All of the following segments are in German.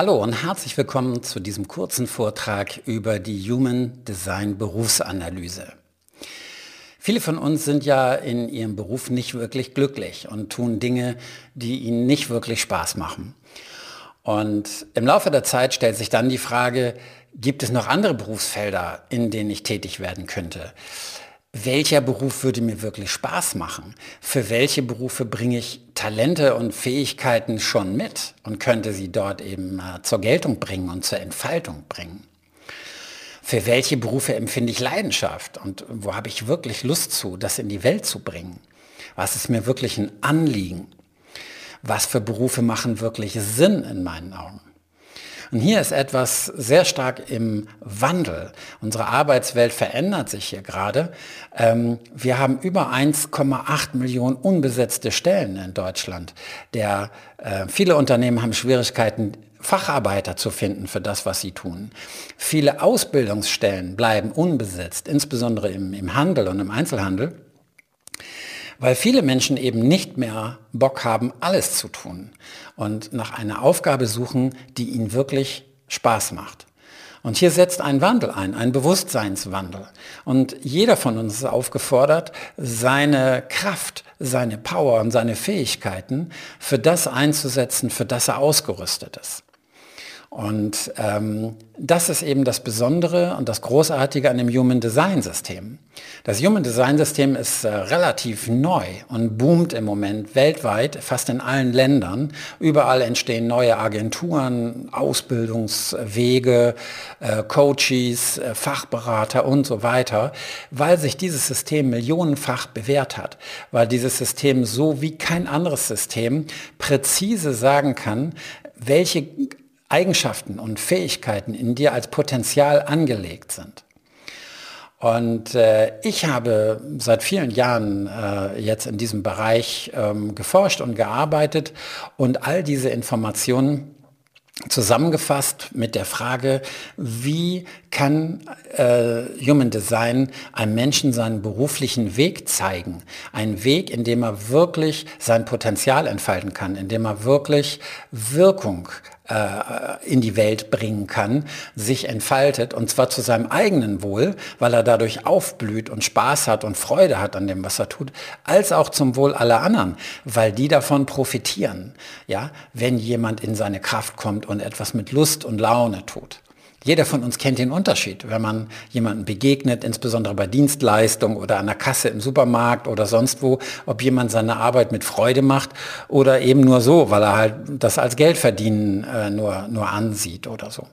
Hallo und herzlich willkommen zu diesem kurzen Vortrag über die Human Design Berufsanalyse. Viele von uns sind ja in ihrem Beruf nicht wirklich glücklich und tun Dinge, die ihnen nicht wirklich Spaß machen. Und im Laufe der Zeit stellt sich dann die Frage, gibt es noch andere Berufsfelder, in denen ich tätig werden könnte? Welcher Beruf würde mir wirklich Spaß machen? Für welche Berufe bringe ich Talente und Fähigkeiten schon mit und könnte sie dort eben äh, zur Geltung bringen und zur Entfaltung bringen? Für welche Berufe empfinde ich Leidenschaft und wo habe ich wirklich Lust zu, das in die Welt zu bringen? Was ist mir wirklich ein Anliegen? Was für Berufe machen wirklich Sinn in meinen Augen? Und hier ist etwas sehr stark im Wandel. Unsere Arbeitswelt verändert sich hier gerade. Ähm, wir haben über 1,8 Millionen unbesetzte Stellen in Deutschland. Der, äh, viele Unternehmen haben Schwierigkeiten, Facharbeiter zu finden für das, was sie tun. Viele Ausbildungsstellen bleiben unbesetzt, insbesondere im, im Handel und im Einzelhandel weil viele Menschen eben nicht mehr Bock haben, alles zu tun und nach einer Aufgabe suchen, die ihnen wirklich Spaß macht. Und hier setzt ein Wandel ein, ein Bewusstseinswandel. Und jeder von uns ist aufgefordert, seine Kraft, seine Power und seine Fähigkeiten für das einzusetzen, für das er ausgerüstet ist. Und ähm, das ist eben das Besondere und das Großartige an dem Human Design System. Das Human Design System ist äh, relativ neu und boomt im Moment weltweit, fast in allen Ländern. Überall entstehen neue Agenturen, Ausbildungswege, äh, Coaches, äh, Fachberater und so weiter, weil sich dieses System millionenfach bewährt hat, weil dieses System so wie kein anderes System präzise sagen kann, welche Eigenschaften und Fähigkeiten in dir als Potenzial angelegt sind. Und äh, ich habe seit vielen Jahren äh, jetzt in diesem Bereich ähm, geforscht und gearbeitet und all diese Informationen zusammengefasst mit der Frage, wie kann äh, Human Design einem Menschen seinen beruflichen Weg zeigen? Ein Weg, in dem er wirklich sein Potenzial entfalten kann, in dem er wirklich Wirkung in die Welt bringen kann, sich entfaltet und zwar zu seinem eigenen Wohl, weil er dadurch aufblüht und Spaß hat und Freude hat an dem, was er tut, als auch zum Wohl aller anderen, weil die davon profitieren, ja, wenn jemand in seine Kraft kommt und etwas mit Lust und Laune tut. Jeder von uns kennt den Unterschied, wenn man jemanden begegnet, insbesondere bei Dienstleistung oder an der Kasse im Supermarkt oder sonst wo, ob jemand seine Arbeit mit Freude macht oder eben nur so, weil er halt das als Geldverdienen äh, nur, nur ansieht oder so.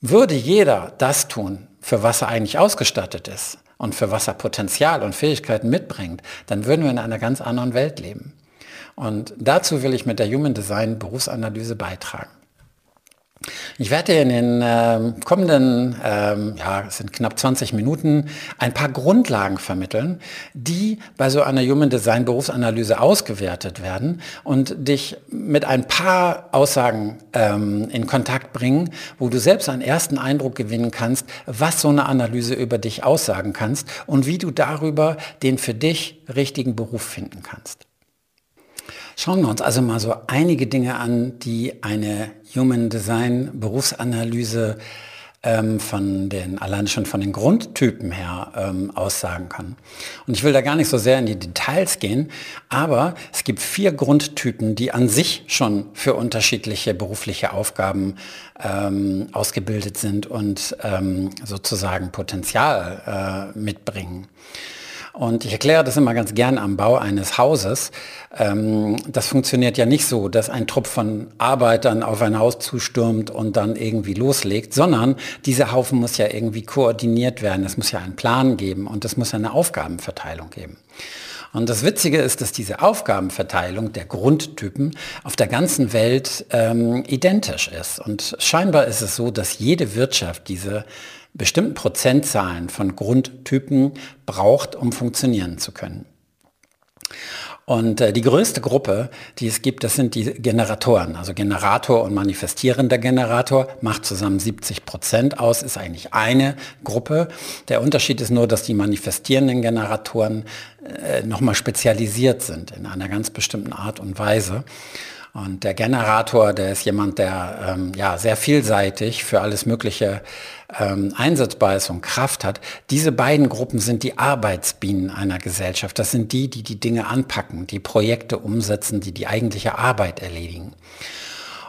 Würde jeder das tun, für was er eigentlich ausgestattet ist und für was er Potenzial und Fähigkeiten mitbringt, dann würden wir in einer ganz anderen Welt leben. Und dazu will ich mit der Human Design Berufsanalyse beitragen. Ich werde in den äh, kommenden, ähm, ja, es sind knapp 20 Minuten, ein paar Grundlagen vermitteln, die bei so einer Human Design Berufsanalyse ausgewertet werden und dich mit ein paar Aussagen ähm, in Kontakt bringen, wo du selbst einen ersten Eindruck gewinnen kannst, was so eine Analyse über dich aussagen kannst und wie du darüber den für dich richtigen Beruf finden kannst. Schauen wir uns also mal so einige Dinge an, die eine Human Design Berufsanalyse ähm, von den, allein schon von den Grundtypen her ähm, aussagen kann. Und ich will da gar nicht so sehr in die Details gehen, aber es gibt vier Grundtypen, die an sich schon für unterschiedliche berufliche Aufgaben ähm, ausgebildet sind und ähm, sozusagen Potenzial äh, mitbringen. Und ich erkläre das immer ganz gern am Bau eines Hauses. Ähm, das funktioniert ja nicht so, dass ein Trupp von Arbeitern auf ein Haus zustürmt und dann irgendwie loslegt, sondern dieser Haufen muss ja irgendwie koordiniert werden. Es muss ja einen Plan geben und es muss eine Aufgabenverteilung geben. Und das Witzige ist, dass diese Aufgabenverteilung der Grundtypen auf der ganzen Welt ähm, identisch ist. Und scheinbar ist es so, dass jede Wirtschaft diese bestimmten Prozentzahlen von Grundtypen braucht, um funktionieren zu können. Und äh, die größte Gruppe, die es gibt, das sind die Generatoren. Also Generator und manifestierender Generator macht zusammen 70 Prozent aus, ist eigentlich eine Gruppe. Der Unterschied ist nur, dass die manifestierenden Generatoren äh, nochmal spezialisiert sind in einer ganz bestimmten Art und Weise. Und der Generator, der ist jemand, der ähm, ja sehr vielseitig für alles Mögliche ähm, einsetzbar ist und Kraft hat. Diese beiden Gruppen sind die Arbeitsbienen einer Gesellschaft. Das sind die, die die Dinge anpacken, die Projekte umsetzen, die die eigentliche Arbeit erledigen.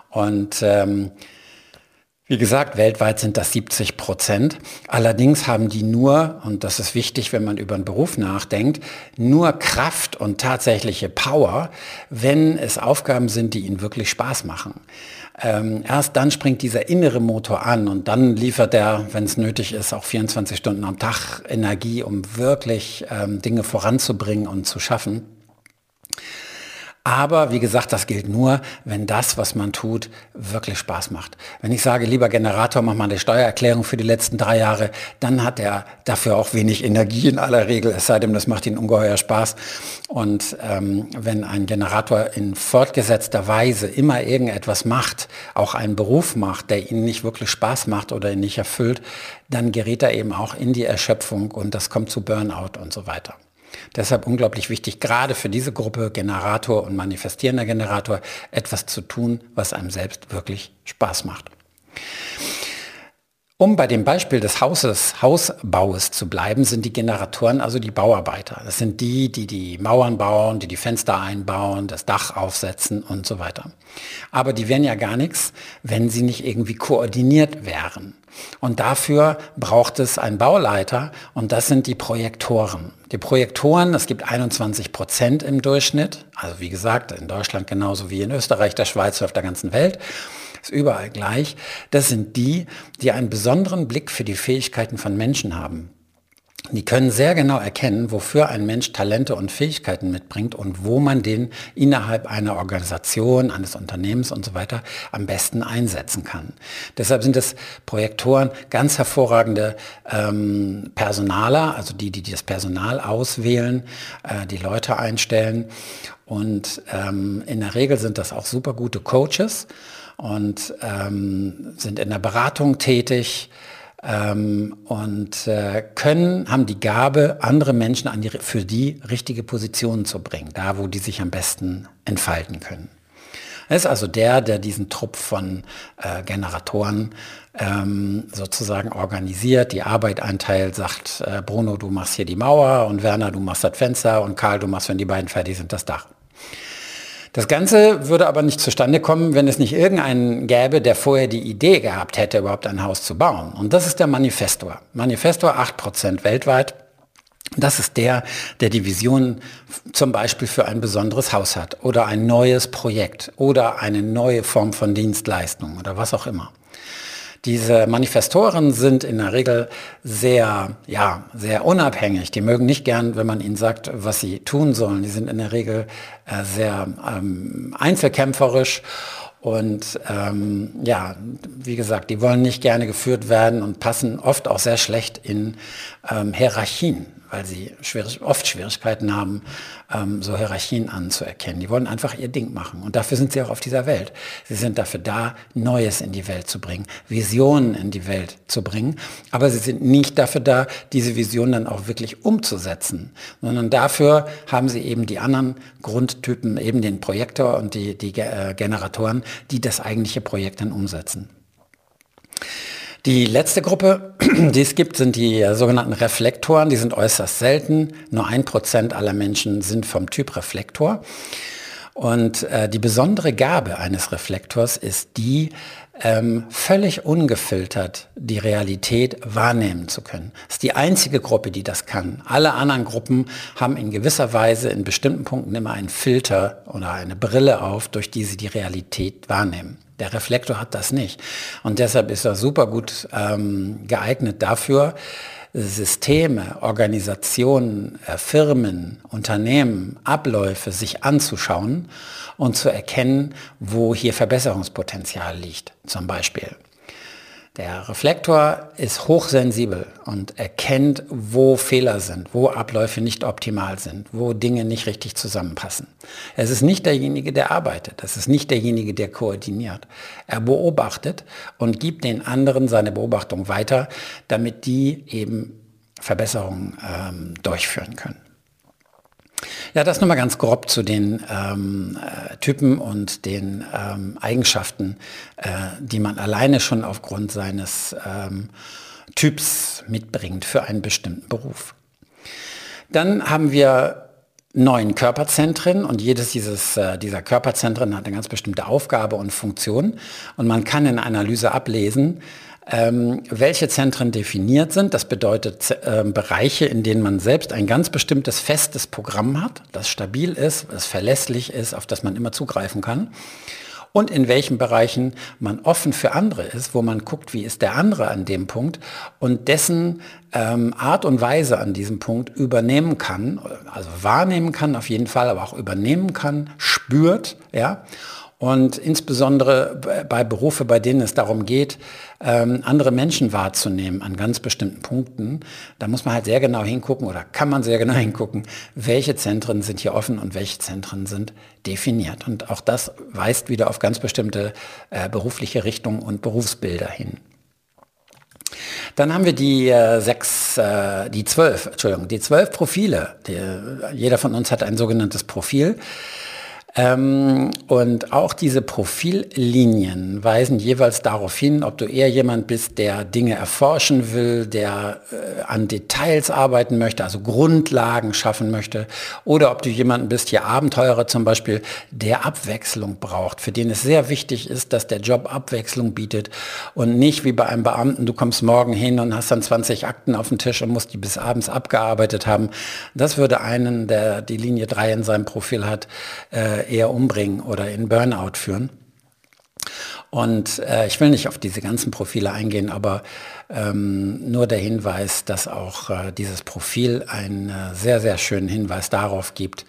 Und ähm, wie gesagt, weltweit sind das 70 Prozent. Allerdings haben die nur, und das ist wichtig, wenn man über einen Beruf nachdenkt, nur Kraft und tatsächliche Power, wenn es Aufgaben sind, die ihnen wirklich Spaß machen. Ähm, erst dann springt dieser innere Motor an und dann liefert er, wenn es nötig ist, auch 24 Stunden am Tag Energie, um wirklich ähm, Dinge voranzubringen und zu schaffen. Aber wie gesagt, das gilt nur, wenn das, was man tut, wirklich Spaß macht. Wenn ich sage, lieber Generator, mach mal eine Steuererklärung für die letzten drei Jahre, dann hat er dafür auch wenig Energie in aller Regel, es sei denn, das macht ihn ungeheuer Spaß. Und ähm, wenn ein Generator in fortgesetzter Weise immer irgendetwas macht, auch einen Beruf macht, der ihn nicht wirklich Spaß macht oder ihn nicht erfüllt, dann gerät er eben auch in die Erschöpfung und das kommt zu Burnout und so weiter. Deshalb unglaublich wichtig, gerade für diese Gruppe Generator und manifestierender Generator etwas zu tun, was einem selbst wirklich Spaß macht. Um bei dem Beispiel des Hauses, Hausbaues zu bleiben, sind die Generatoren also die Bauarbeiter. Das sind die, die die Mauern bauen, die die Fenster einbauen, das Dach aufsetzen und so weiter. Aber die wären ja gar nichts, wenn sie nicht irgendwie koordiniert wären. Und dafür braucht es einen Bauleiter und das sind die Projektoren. Die Projektoren, es gibt 21 Prozent im Durchschnitt, also wie gesagt, in Deutschland genauso wie in Österreich, der Schweiz, auf der ganzen Welt, ist überall gleich. Das sind die, die einen besonderen Blick für die Fähigkeiten von Menschen haben. Die können sehr genau erkennen, wofür ein Mensch Talente und Fähigkeiten mitbringt und wo man den innerhalb einer Organisation, eines Unternehmens und so weiter am besten einsetzen kann. Deshalb sind es Projektoren ganz hervorragende ähm, Personaler, also die, die das Personal auswählen, äh, die Leute einstellen. Und ähm, in der Regel sind das auch super gute Coaches und ähm, sind in der Beratung tätig ähm, und äh, können, haben die Gabe, andere Menschen an die, für die richtige Positionen zu bringen, da wo die sich am besten entfalten können. Er ist also der, der diesen Trupp von äh, Generatoren ähm, sozusagen organisiert, die Arbeit einteilt, sagt, äh, Bruno, du machst hier die Mauer und Werner, du machst das Fenster und Karl, du machst, wenn die beiden fertig sind, das Dach. Das Ganze würde aber nicht zustande kommen, wenn es nicht irgendeinen gäbe, der vorher die Idee gehabt hätte, überhaupt ein Haus zu bauen. Und das ist der Manifestor. Manifestor 8% weltweit. Das ist der, der die Vision zum Beispiel für ein besonderes Haus hat oder ein neues Projekt oder eine neue Form von Dienstleistung oder was auch immer. Diese Manifestoren sind in der Regel sehr, ja, sehr unabhängig. Die mögen nicht gern, wenn man ihnen sagt, was sie tun sollen. Die sind in der Regel äh, sehr ähm, einzelkämpferisch und ähm, ja, wie gesagt, die wollen nicht gerne geführt werden und passen oft auch sehr schlecht in ähm, Hierarchien weil sie schwierig, oft Schwierigkeiten haben, ähm, so Hierarchien anzuerkennen. Die wollen einfach ihr Ding machen. Und dafür sind sie auch auf dieser Welt. Sie sind dafür da, Neues in die Welt zu bringen, Visionen in die Welt zu bringen. Aber sie sind nicht dafür da, diese Visionen dann auch wirklich umzusetzen, sondern dafür haben sie eben die anderen Grundtypen, eben den Projektor und die, die äh, Generatoren, die das eigentliche Projekt dann umsetzen. Die letzte Gruppe, die es gibt, sind die äh, sogenannten Reflektoren. Die sind äußerst selten. Nur ein Prozent aller Menschen sind vom Typ Reflektor. Und äh, die besondere Gabe eines Reflektors ist die, ähm, völlig ungefiltert die Realität wahrnehmen zu können. Das ist die einzige Gruppe, die das kann. Alle anderen Gruppen haben in gewisser Weise in bestimmten Punkten immer einen Filter oder eine Brille auf, durch die sie die Realität wahrnehmen. Der Reflektor hat das nicht. Und deshalb ist er super gut ähm, geeignet dafür, Systeme, Organisationen, äh, Firmen, Unternehmen, Abläufe sich anzuschauen und zu erkennen, wo hier Verbesserungspotenzial liegt, zum Beispiel. Der Reflektor ist hochsensibel und erkennt, wo Fehler sind, wo Abläufe nicht optimal sind, wo Dinge nicht richtig zusammenpassen. Es ist nicht derjenige, der arbeitet, es ist nicht derjenige, der koordiniert. Er beobachtet und gibt den anderen seine Beobachtung weiter, damit die eben Verbesserungen ähm, durchführen können. Ja, das nochmal ganz grob zu den ähm, äh, Typen und den ähm, Eigenschaften, äh, die man alleine schon aufgrund seines ähm, Typs mitbringt für einen bestimmten Beruf. Dann haben wir neun Körperzentren und jedes dieses, äh, dieser Körperzentren hat eine ganz bestimmte Aufgabe und Funktion und man kann in Analyse ablesen, ähm, welche Zentren definiert sind. Das bedeutet äh, Bereiche, in denen man selbst ein ganz bestimmtes festes Programm hat, das stabil ist, das verlässlich ist, auf das man immer zugreifen kann und in welchen Bereichen man offen für andere ist, wo man guckt, wie ist der andere an dem Punkt und dessen ähm, Art und Weise an diesem Punkt übernehmen kann, also wahrnehmen kann auf jeden Fall, aber auch übernehmen kann, spürt, ja, und insbesondere bei Berufe, bei denen es darum geht, ähm, andere Menschen wahrzunehmen an ganz bestimmten Punkten, da muss man halt sehr genau hingucken oder kann man sehr genau hingucken, welche Zentren sind hier offen und welche Zentren sind definiert. Und auch das weist wieder auf ganz bestimmte äh, berufliche Richtungen und Berufsbilder hin. Dann haben wir die äh, sechs, äh, die zwölf, Entschuldigung, die zwölf Profile. Jeder von uns hat ein sogenanntes Profil. Ähm, und auch diese Profillinien weisen jeweils darauf hin, ob du eher jemand bist, der Dinge erforschen will, der äh, an Details arbeiten möchte, also Grundlagen schaffen möchte, oder ob du jemand bist, hier Abenteurer zum Beispiel, der Abwechslung braucht, für den es sehr wichtig ist, dass der Job Abwechslung bietet und nicht wie bei einem Beamten, du kommst morgen hin und hast dann 20 Akten auf dem Tisch und musst die bis abends abgearbeitet haben. Das würde einen, der die Linie 3 in seinem Profil hat, äh, eher umbringen oder in Burnout führen. Und äh, ich will nicht auf diese ganzen Profile eingehen, aber ähm, nur der Hinweis, dass auch äh, dieses Profil einen äh, sehr, sehr schönen Hinweis darauf gibt,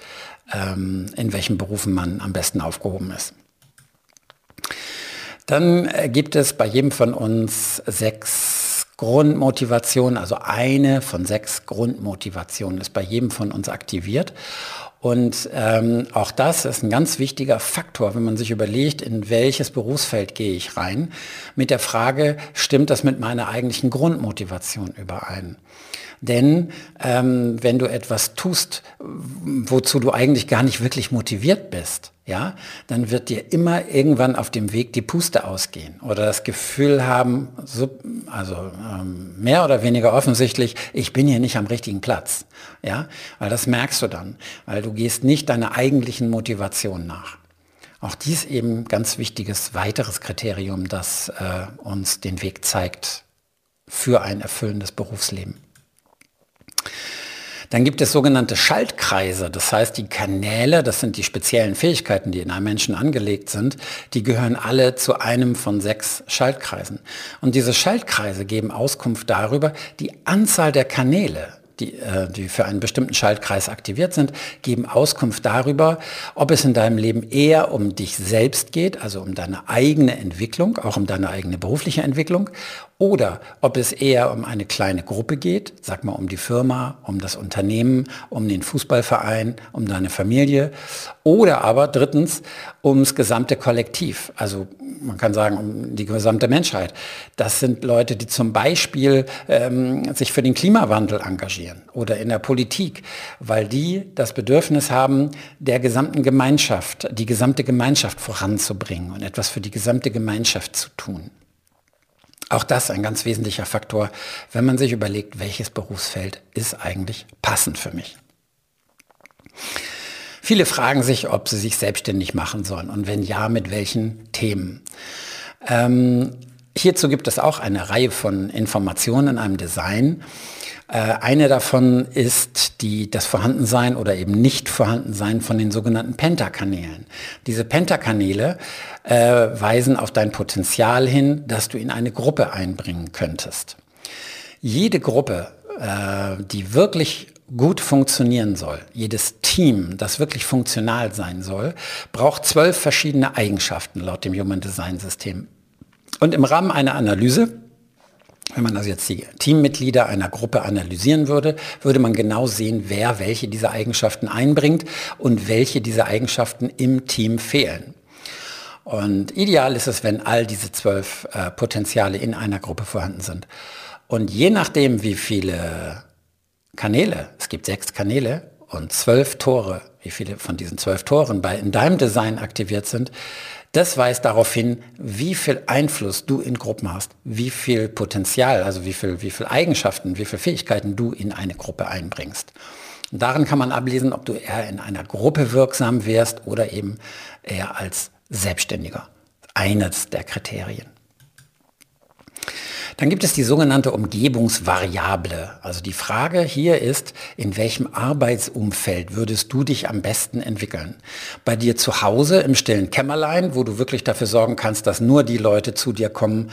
ähm, in welchen Berufen man am besten aufgehoben ist. Dann äh, gibt es bei jedem von uns sechs Grundmotivationen, also eine von sechs Grundmotivationen ist bei jedem von uns aktiviert. Und ähm, auch das ist ein ganz wichtiger Faktor, wenn man sich überlegt, in welches Berufsfeld gehe ich rein, mit der Frage, stimmt das mit meiner eigentlichen Grundmotivation überein? Denn ähm, wenn du etwas tust, wozu du eigentlich gar nicht wirklich motiviert bist, ja, dann wird dir immer irgendwann auf dem Weg die Puste ausgehen oder das Gefühl haben, also ähm, mehr oder weniger offensichtlich, ich bin hier nicht am richtigen Platz, ja, weil das merkst du dann, weil du gehst nicht deiner eigentlichen Motivation nach. Auch dies eben ganz wichtiges weiteres Kriterium, das äh, uns den Weg zeigt für ein erfüllendes Berufsleben. Dann gibt es sogenannte Schaltkreise, das heißt die Kanäle, das sind die speziellen Fähigkeiten, die in einem Menschen angelegt sind, die gehören alle zu einem von sechs Schaltkreisen. Und diese Schaltkreise geben Auskunft darüber, die Anzahl der Kanäle, die, äh, die für einen bestimmten Schaltkreis aktiviert sind, geben Auskunft darüber, ob es in deinem Leben eher um dich selbst geht, also um deine eigene Entwicklung, auch um deine eigene berufliche Entwicklung, oder ob es eher um eine kleine Gruppe geht, sag mal um die Firma, um das Unternehmen, um den Fußballverein, um deine Familie, oder aber drittens ums gesamte Kollektiv, also man kann sagen um die gesamte Menschheit. Das sind Leute, die zum Beispiel ähm, sich für den Klimawandel engagieren oder in der Politik, weil die das Bedürfnis haben, der gesamten Gemeinschaft, die gesamte Gemeinschaft voranzubringen und etwas für die gesamte Gemeinschaft zu tun. Auch das ein ganz wesentlicher Faktor, wenn man sich überlegt, welches Berufsfeld ist eigentlich passend für mich. Viele fragen sich, ob sie sich selbstständig machen sollen und wenn ja, mit welchen Themen. Ähm, hierzu gibt es auch eine Reihe von Informationen in einem Design. Äh, eine davon ist die, das Vorhandensein oder eben nicht Vorhandensein von den sogenannten Pentakanälen. Diese Pentakanäle äh, weisen auf dein Potenzial hin, dass du in eine Gruppe einbringen könntest. Jede Gruppe, äh, die wirklich gut funktionieren soll, jedes Team, das wirklich funktional sein soll, braucht zwölf verschiedene Eigenschaften laut dem Human Design System. Und im Rahmen einer Analyse wenn man also jetzt die Teammitglieder einer Gruppe analysieren würde, würde man genau sehen, wer welche dieser Eigenschaften einbringt und welche dieser Eigenschaften im Team fehlen. Und ideal ist es, wenn all diese zwölf äh, Potenziale in einer Gruppe vorhanden sind. Und je nachdem, wie viele Kanäle, es gibt sechs Kanäle, und zwölf Tore, wie viele von diesen zwölf Toren bei in deinem Design aktiviert sind, das weist darauf hin, wie viel Einfluss du in Gruppen hast, wie viel Potenzial, also wie viel, wie viel Eigenschaften, wie viele Fähigkeiten du in eine Gruppe einbringst. Und darin kann man ablesen, ob du eher in einer Gruppe wirksam wärst oder eben eher als Selbstständiger. Eines der Kriterien. Dann gibt es die sogenannte Umgebungsvariable. Also die Frage hier ist, in welchem Arbeitsumfeld würdest du dich am besten entwickeln? Bei dir zu Hause im stillen Kämmerlein, wo du wirklich dafür sorgen kannst, dass nur die Leute zu dir kommen,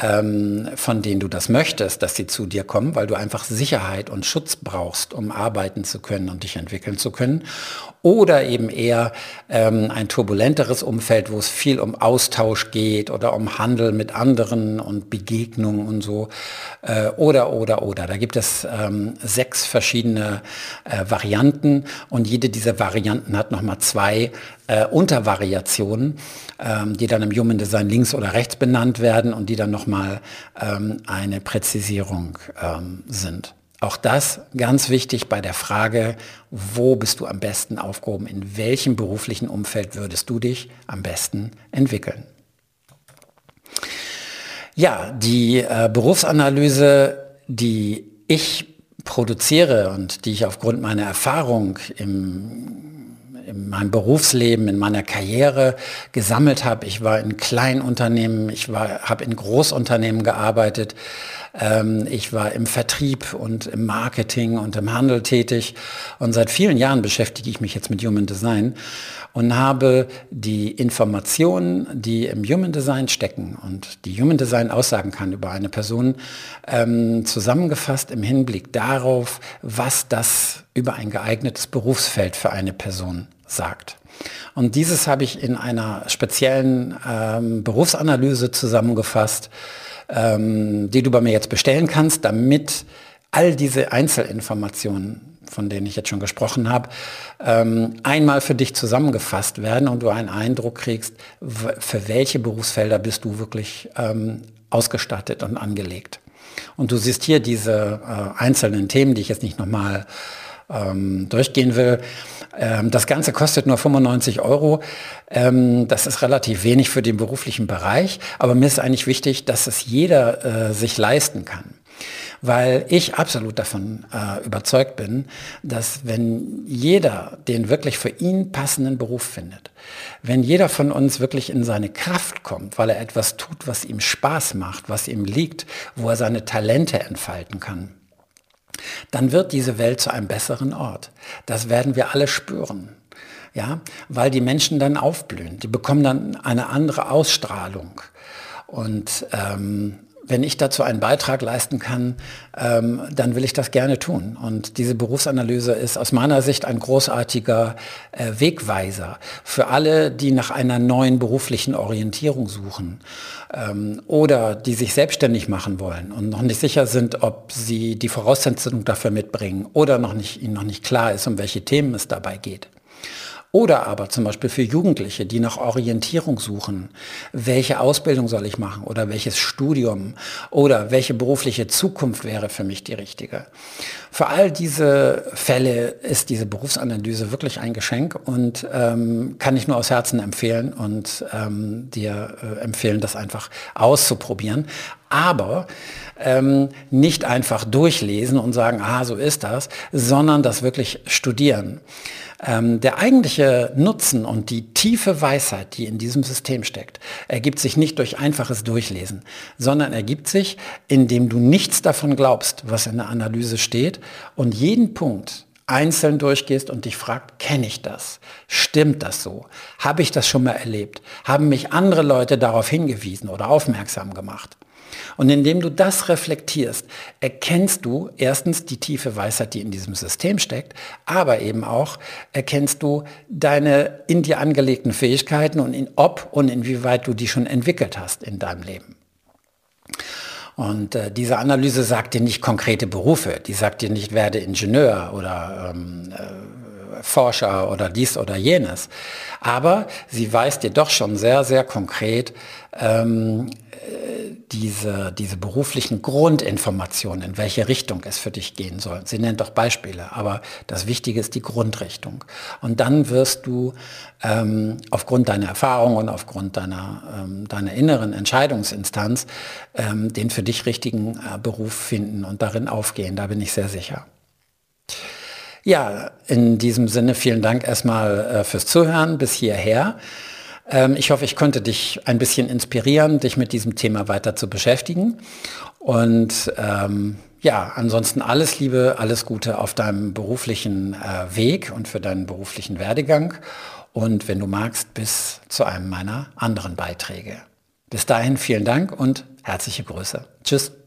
ähm, von denen du das möchtest, dass sie zu dir kommen, weil du einfach Sicherheit und Schutz brauchst, um arbeiten zu können und dich entwickeln zu können oder eben eher ähm, ein turbulenteres Umfeld, wo es viel um Austausch geht oder um Handel mit anderen und Begegnungen und so. Äh, oder, oder, oder. Da gibt es ähm, sechs verschiedene äh, Varianten und jede dieser Varianten hat nochmal zwei äh, Untervariationen, ähm, die dann im Human Design links oder rechts benannt werden und die dann nochmal ähm, eine Präzisierung ähm, sind. Auch das ganz wichtig bei der Frage, wo bist du am besten aufgehoben, in welchem beruflichen Umfeld würdest du dich am besten entwickeln. Ja, die äh, Berufsanalyse, die ich produziere und die ich aufgrund meiner Erfahrung im in meinem Berufsleben, in meiner Karriere gesammelt habe. Ich war in Kleinunternehmen, ich habe in Großunternehmen gearbeitet, ähm, ich war im Vertrieb und im Marketing und im Handel tätig und seit vielen Jahren beschäftige ich mich jetzt mit Human Design und habe die Informationen, die im Human Design stecken und die Human Design aussagen kann über eine Person, ähm, zusammengefasst im Hinblick darauf, was das über ein geeignetes Berufsfeld für eine Person sagt. Und dieses habe ich in einer speziellen ähm, Berufsanalyse zusammengefasst, ähm, die du bei mir jetzt bestellen kannst, damit all diese Einzelinformationen, von denen ich jetzt schon gesprochen habe, ähm, einmal für dich zusammengefasst werden und du einen Eindruck kriegst, für welche Berufsfelder bist du wirklich ähm, ausgestattet und angelegt. Und du siehst hier diese äh, einzelnen Themen, die ich jetzt nicht nochmal ähm, durchgehen will. Ähm, das Ganze kostet nur 95 Euro. Ähm, das ist relativ wenig für den beruflichen Bereich, aber mir ist eigentlich wichtig, dass es jeder äh, sich leisten kann weil ich absolut davon äh, überzeugt bin, dass wenn jeder den wirklich für ihn passenden Beruf findet, wenn jeder von uns wirklich in seine Kraft kommt, weil er etwas tut, was ihm Spaß macht, was ihm liegt, wo er seine Talente entfalten kann, dann wird diese Welt zu einem besseren Ort. Das werden wir alle spüren. Ja, weil die Menschen dann aufblühen. Die bekommen dann eine andere Ausstrahlung. Und ähm, wenn ich dazu einen Beitrag leisten kann, ähm, dann will ich das gerne tun. Und diese Berufsanalyse ist aus meiner Sicht ein großartiger äh, Wegweiser für alle, die nach einer neuen beruflichen Orientierung suchen ähm, oder die sich selbstständig machen wollen und noch nicht sicher sind, ob sie die Voraussetzungen dafür mitbringen oder noch nicht, ihnen noch nicht klar ist, um welche Themen es dabei geht. Oder aber zum Beispiel für Jugendliche, die nach Orientierung suchen. Welche Ausbildung soll ich machen oder welches Studium oder welche berufliche Zukunft wäre für mich die richtige? Für all diese Fälle ist diese Berufsanalyse wirklich ein Geschenk und ähm, kann ich nur aus Herzen empfehlen und ähm, dir äh, empfehlen, das einfach auszuprobieren. Aber ähm, nicht einfach durchlesen und sagen, ah, so ist das, sondern das wirklich studieren. Ähm, der eigentliche Nutzen und die tiefe Weisheit, die in diesem System steckt, ergibt sich nicht durch einfaches Durchlesen, sondern ergibt sich, indem du nichts davon glaubst, was in der Analyse steht und jeden Punkt einzeln durchgehst und dich fragt, kenne ich das? Stimmt das so? Habe ich das schon mal erlebt? Haben mich andere Leute darauf hingewiesen oder aufmerksam gemacht? Und indem du das reflektierst, erkennst du erstens die tiefe Weisheit, die in diesem System steckt, aber eben auch erkennst du deine in dir angelegten Fähigkeiten und in, ob und inwieweit du die schon entwickelt hast in deinem Leben. Und äh, diese Analyse sagt dir nicht konkrete Berufe, die sagt dir nicht, werde Ingenieur oder ähm, äh, Forscher oder dies oder jenes. Aber sie weist dir doch schon sehr, sehr konkret ähm, diese, diese beruflichen Grundinformationen, in welche Richtung es für dich gehen soll. Sie nennt doch Beispiele, aber das Wichtige ist die Grundrichtung. Und dann wirst du ähm, aufgrund deiner Erfahrung und aufgrund deiner, ähm, deiner inneren Entscheidungsinstanz ähm, den für dich richtigen äh, Beruf finden und darin aufgehen. Da bin ich sehr sicher. Ja, in diesem Sinne vielen Dank erstmal äh, fürs Zuhören bis hierher. Ähm, ich hoffe, ich konnte dich ein bisschen inspirieren, dich mit diesem Thema weiter zu beschäftigen. Und ähm, ja, ansonsten alles Liebe, alles Gute auf deinem beruflichen äh, Weg und für deinen beruflichen Werdegang. Und wenn du magst, bis zu einem meiner anderen Beiträge. Bis dahin vielen Dank und herzliche Grüße. Tschüss.